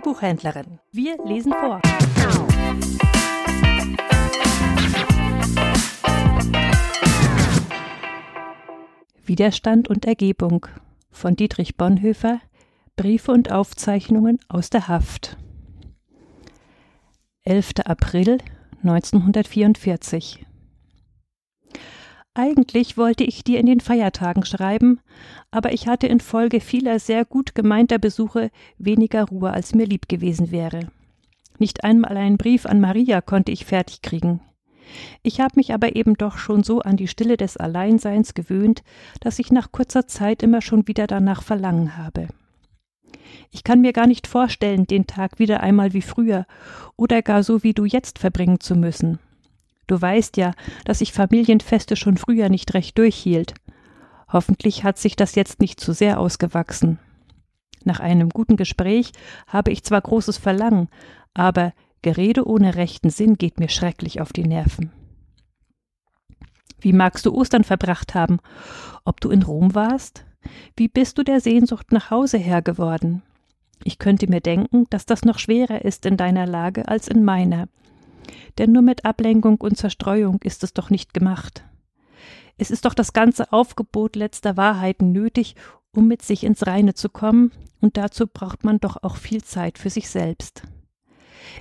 Buchhändlerin. Wir lesen vor. Widerstand und Ergebung von Dietrich Bonhoeffer Briefe und Aufzeichnungen aus der Haft 11. April 1944 eigentlich wollte ich dir in den Feiertagen schreiben, aber ich hatte infolge vieler sehr gut gemeinter Besuche weniger Ruhe, als mir lieb gewesen wäre. Nicht einmal einen Brief an Maria konnte ich fertig kriegen. Ich habe mich aber eben doch schon so an die Stille des Alleinseins gewöhnt, dass ich nach kurzer Zeit immer schon wieder danach verlangen habe. Ich kann mir gar nicht vorstellen, den Tag wieder einmal wie früher oder gar so wie du jetzt verbringen zu müssen. Du weißt ja, dass ich Familienfeste schon früher nicht recht durchhielt. Hoffentlich hat sich das jetzt nicht zu sehr ausgewachsen. Nach einem guten Gespräch habe ich zwar großes Verlangen, aber Gerede ohne rechten Sinn geht mir schrecklich auf die Nerven. Wie magst du Ostern verbracht haben? Ob du in Rom warst? Wie bist du der Sehnsucht nach Hause Herr geworden? Ich könnte mir denken, dass das noch schwerer ist in deiner Lage als in meiner denn nur mit Ablenkung und Zerstreuung ist es doch nicht gemacht. Es ist doch das ganze Aufgebot letzter Wahrheiten nötig, um mit sich ins Reine zu kommen, und dazu braucht man doch auch viel Zeit für sich selbst.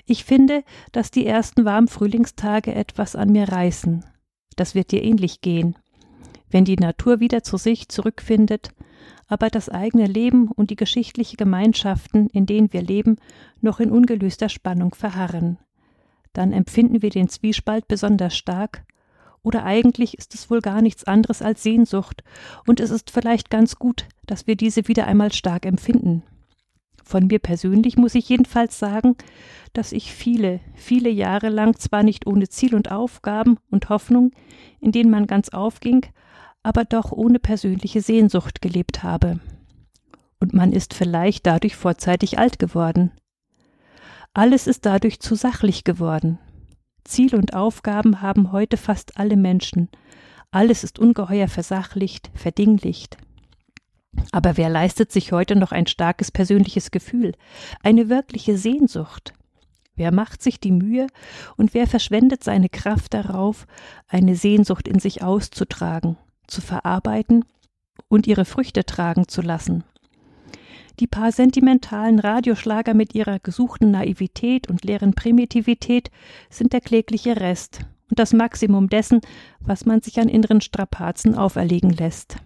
Ich finde, dass die ersten warmen Frühlingstage etwas an mir reißen. Das wird dir ähnlich gehen. Wenn die Natur wieder zu sich zurückfindet, aber das eigene Leben und die geschichtliche Gemeinschaften, in denen wir leben, noch in ungelöster Spannung verharren dann empfinden wir den Zwiespalt besonders stark, oder eigentlich ist es wohl gar nichts anderes als Sehnsucht, und es ist vielleicht ganz gut, dass wir diese wieder einmal stark empfinden. Von mir persönlich muss ich jedenfalls sagen, dass ich viele, viele Jahre lang zwar nicht ohne Ziel und Aufgaben und Hoffnung, in denen man ganz aufging, aber doch ohne persönliche Sehnsucht gelebt habe. Und man ist vielleicht dadurch vorzeitig alt geworden. Alles ist dadurch zu sachlich geworden. Ziel und Aufgaben haben heute fast alle Menschen. Alles ist ungeheuer versachlicht, verdinglicht. Aber wer leistet sich heute noch ein starkes persönliches Gefühl, eine wirkliche Sehnsucht? Wer macht sich die Mühe und wer verschwendet seine Kraft darauf, eine Sehnsucht in sich auszutragen, zu verarbeiten und ihre Früchte tragen zu lassen? Die paar sentimentalen Radioschlager mit ihrer gesuchten Naivität und leeren Primitivität sind der klägliche Rest und das Maximum dessen, was man sich an inneren Strapazen auferlegen lässt.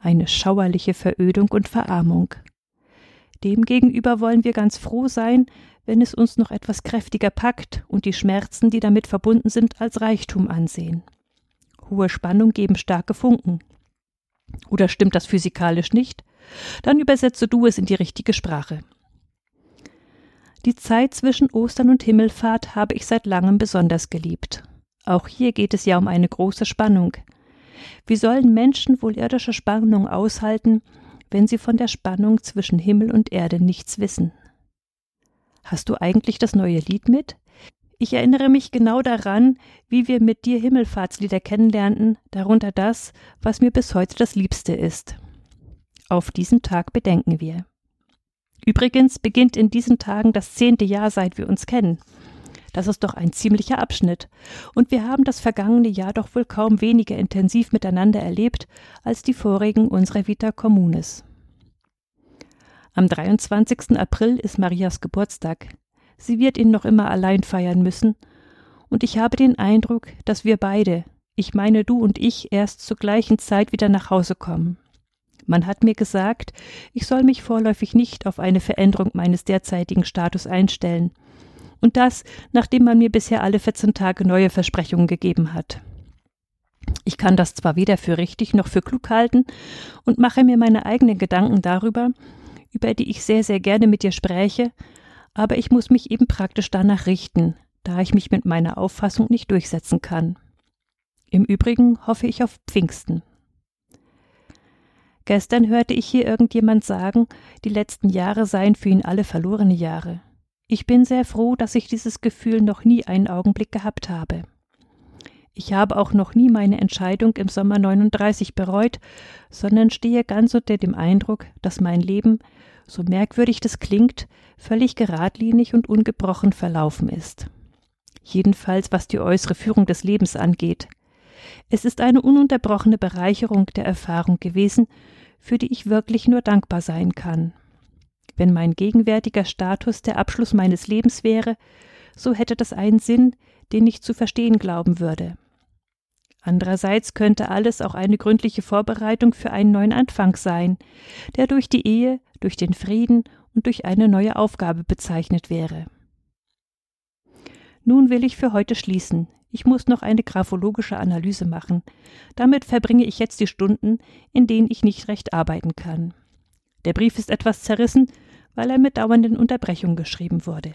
Eine schauerliche Verödung und Verarmung. Demgegenüber wollen wir ganz froh sein, wenn es uns noch etwas kräftiger packt und die Schmerzen, die damit verbunden sind, als Reichtum ansehen. Hohe Spannung geben starke Funken. Oder stimmt das physikalisch nicht? Dann übersetze du es in die richtige Sprache. Die Zeit zwischen Ostern und Himmelfahrt habe ich seit langem besonders geliebt. Auch hier geht es ja um eine große Spannung. Wie sollen Menschen wohl irdische Spannung aushalten, wenn sie von der Spannung zwischen Himmel und Erde nichts wissen? Hast du eigentlich das neue Lied mit? Ich erinnere mich genau daran, wie wir mit dir Himmelfahrtslieder kennenlernten, darunter das, was mir bis heute das Liebste ist. Auf diesen Tag bedenken wir. Übrigens beginnt in diesen Tagen das zehnte Jahr, seit wir uns kennen. Das ist doch ein ziemlicher Abschnitt. Und wir haben das vergangene Jahr doch wohl kaum weniger intensiv miteinander erlebt als die vorigen unserer Vita Communis. Am 23. April ist Marias Geburtstag. Sie wird ihn noch immer allein feiern müssen. Und ich habe den Eindruck, dass wir beide, ich meine du und ich, erst zur gleichen Zeit wieder nach Hause kommen. Man hat mir gesagt, ich soll mich vorläufig nicht auf eine Veränderung meines derzeitigen Status einstellen. Und das, nachdem man mir bisher alle 14 Tage neue Versprechungen gegeben hat. Ich kann das zwar weder für richtig noch für klug halten und mache mir meine eigenen Gedanken darüber, über die ich sehr, sehr gerne mit dir spräche, aber ich muss mich eben praktisch danach richten, da ich mich mit meiner Auffassung nicht durchsetzen kann. Im Übrigen hoffe ich auf Pfingsten. Gestern hörte ich hier irgendjemand sagen, die letzten Jahre seien für ihn alle verlorene Jahre. Ich bin sehr froh, dass ich dieses Gefühl noch nie einen Augenblick gehabt habe. Ich habe auch noch nie meine Entscheidung im Sommer 39 bereut, sondern stehe ganz unter dem Eindruck, dass mein Leben so merkwürdig das klingt, völlig geradlinig und ungebrochen verlaufen ist. Jedenfalls was die äußere Führung des Lebens angeht. Es ist eine ununterbrochene Bereicherung der Erfahrung gewesen, für die ich wirklich nur dankbar sein kann. Wenn mein gegenwärtiger Status der Abschluss meines Lebens wäre, so hätte das einen Sinn, den ich zu verstehen glauben würde. Andererseits könnte alles auch eine gründliche Vorbereitung für einen neuen Anfang sein, der durch die Ehe, durch den Frieden und durch eine neue Aufgabe bezeichnet wäre. Nun will ich für heute schließen. Ich muss noch eine graphologische Analyse machen. Damit verbringe ich jetzt die Stunden, in denen ich nicht recht arbeiten kann. Der Brief ist etwas zerrissen, weil er mit dauernden Unterbrechungen geschrieben wurde.